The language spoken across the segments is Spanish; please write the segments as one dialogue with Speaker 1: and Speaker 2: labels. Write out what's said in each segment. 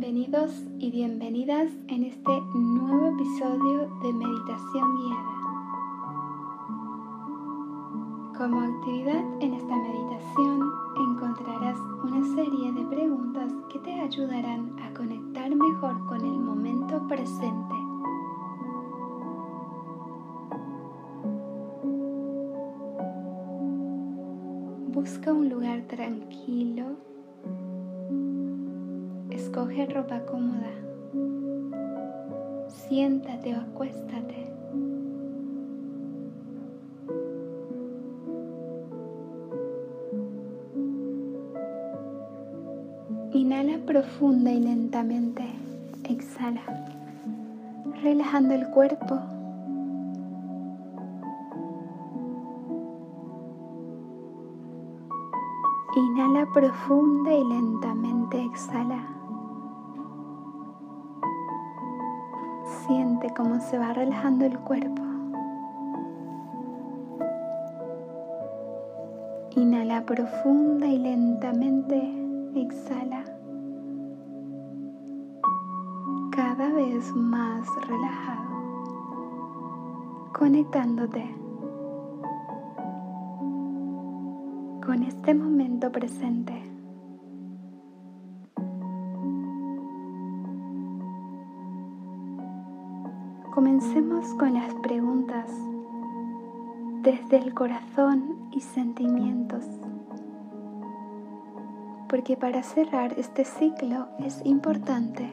Speaker 1: Bienvenidos y bienvenidas en este nuevo episodio de Meditación Guiada. Como actividad en esta meditación encontrarás una serie de preguntas que te ayudarán a conectar mejor con el momento presente. Busca un lugar tranquilo Escoge ropa cómoda. Siéntate o acuéstate. Inhala profunda y lentamente. Exhala, relajando el cuerpo. Inhala profunda y lentamente exhala. Siente cómo se va relajando el cuerpo. Inhala profunda y lentamente exhala. Cada vez más relajado. Conectándote con este momento presente. Comencemos con las preguntas desde el corazón y sentimientos. Porque para cerrar este ciclo es importante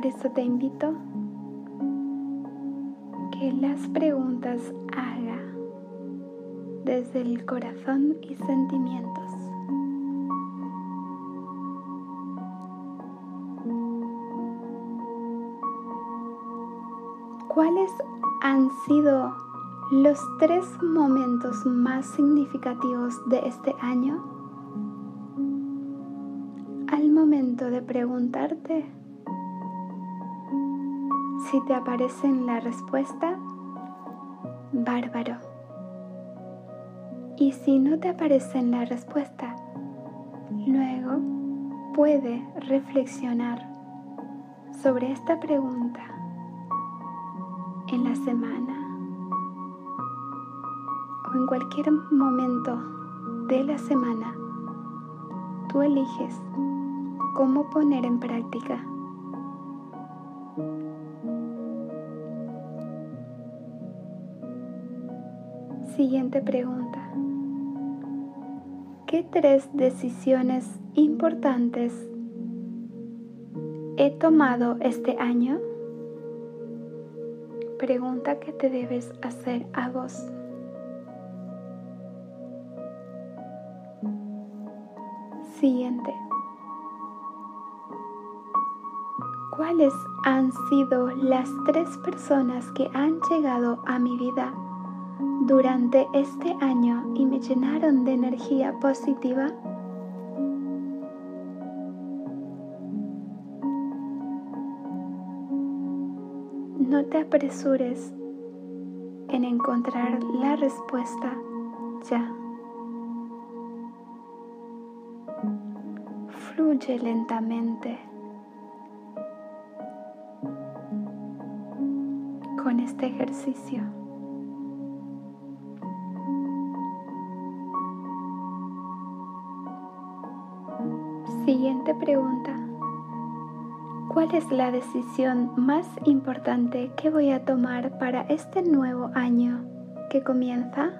Speaker 1: Por eso te invito que las preguntas haga desde el corazón y sentimientos. ¿Cuáles han sido los tres momentos más significativos de este año? Al momento de preguntarte si te aparece en la respuesta, bárbaro. Y si no te aparece en la respuesta, luego puede reflexionar sobre esta pregunta en la semana o en cualquier momento de la semana. Tú eliges cómo poner en práctica Siguiente pregunta. ¿Qué tres decisiones importantes he tomado este año? Pregunta que te debes hacer a vos. Siguiente. ¿Cuáles han sido las tres personas que han llegado a mi vida durante este año y me llenaron de energía positiva? No te apresures en encontrar la respuesta ya. Fluye lentamente con este ejercicio. Siguiente pregunta. ¿Cuál es la decisión más importante que voy a tomar para este nuevo año que comienza?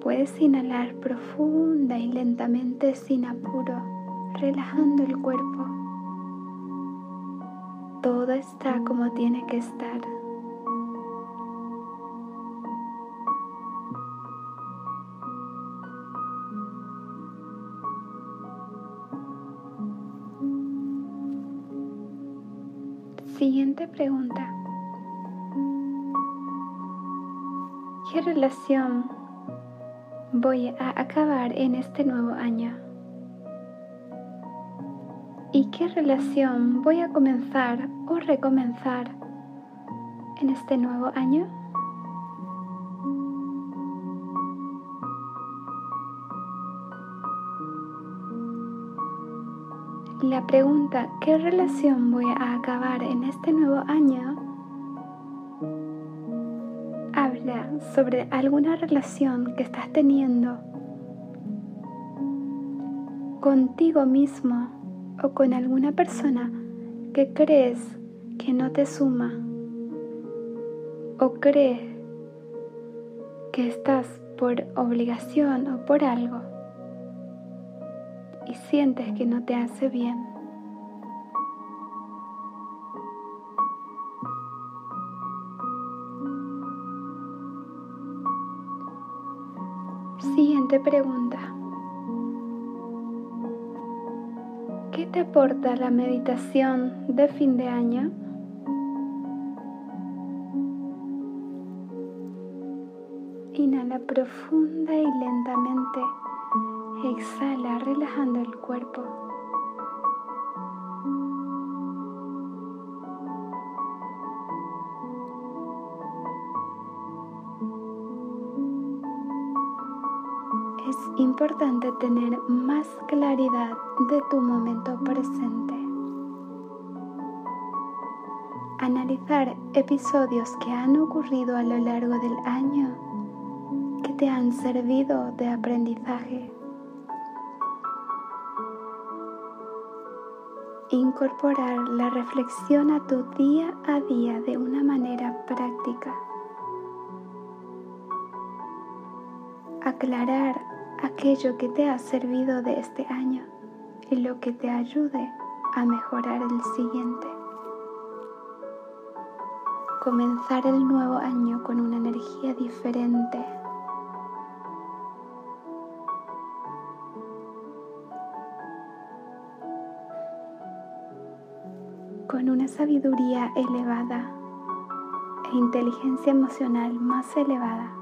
Speaker 1: Puedes inhalar profunda y lentamente sin apuro, relajando el cuerpo. Todo está como tiene que estar. Siguiente pregunta. ¿Qué relación voy a acabar en este nuevo año? ¿Y qué relación voy a comenzar o recomenzar en este nuevo año? La pregunta ¿qué relación voy a acabar en este nuevo año? habla sobre alguna relación que estás teniendo contigo mismo o con alguna persona que crees que no te suma o crees que estás por obligación o por algo y sientes que no te hace bien. Siguiente pregunta. ¿Qué te aporta la meditación de fin de año? Inhala profunda y lentamente. Exhala relajando el cuerpo. Es importante tener más claridad de tu momento presente. Analizar episodios que han ocurrido a lo largo del año que te han servido de aprendizaje. Incorporar la reflexión a tu día a día de una manera práctica. Aclarar aquello que te ha servido de este año y lo que te ayude a mejorar el siguiente. Comenzar el nuevo año con una energía diferente sabiduría elevada e inteligencia emocional más elevada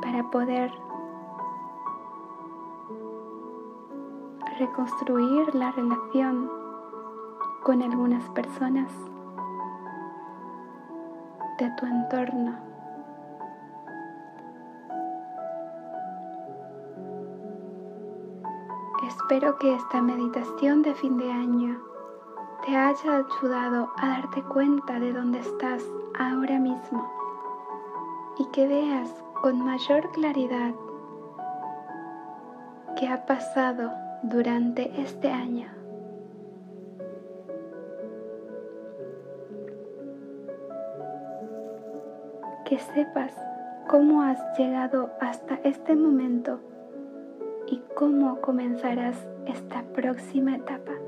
Speaker 1: para poder reconstruir la relación con algunas personas de tu entorno. Espero que esta meditación de fin de año te haya ayudado a darte cuenta de dónde estás ahora mismo y que veas con mayor claridad qué ha pasado durante este año. Que sepas cómo has llegado hasta este momento y cómo comenzarás esta próxima etapa.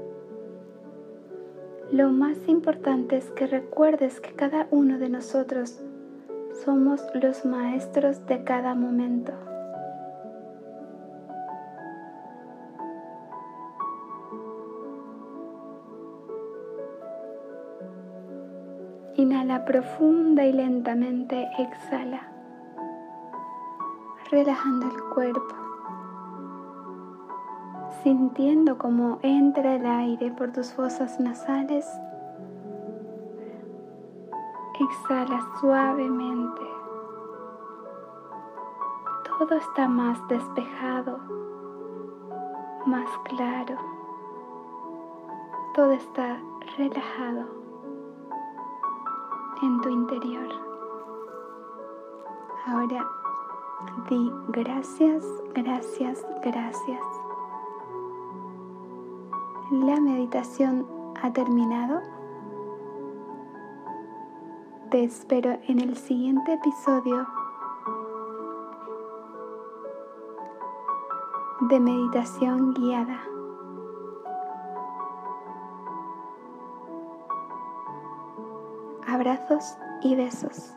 Speaker 1: Lo más importante es que recuerdes que cada uno de nosotros somos los maestros de cada momento. Inhala profunda y lentamente exhala, relajando el cuerpo sintiendo cómo entra el aire por tus fosas nasales. Exhala suavemente. Todo está más despejado, más claro. Todo está relajado en tu interior. Ahora di gracias, gracias, gracias la meditación ha terminado. Te espero en el siguiente episodio de meditación guiada. Abrazos y besos.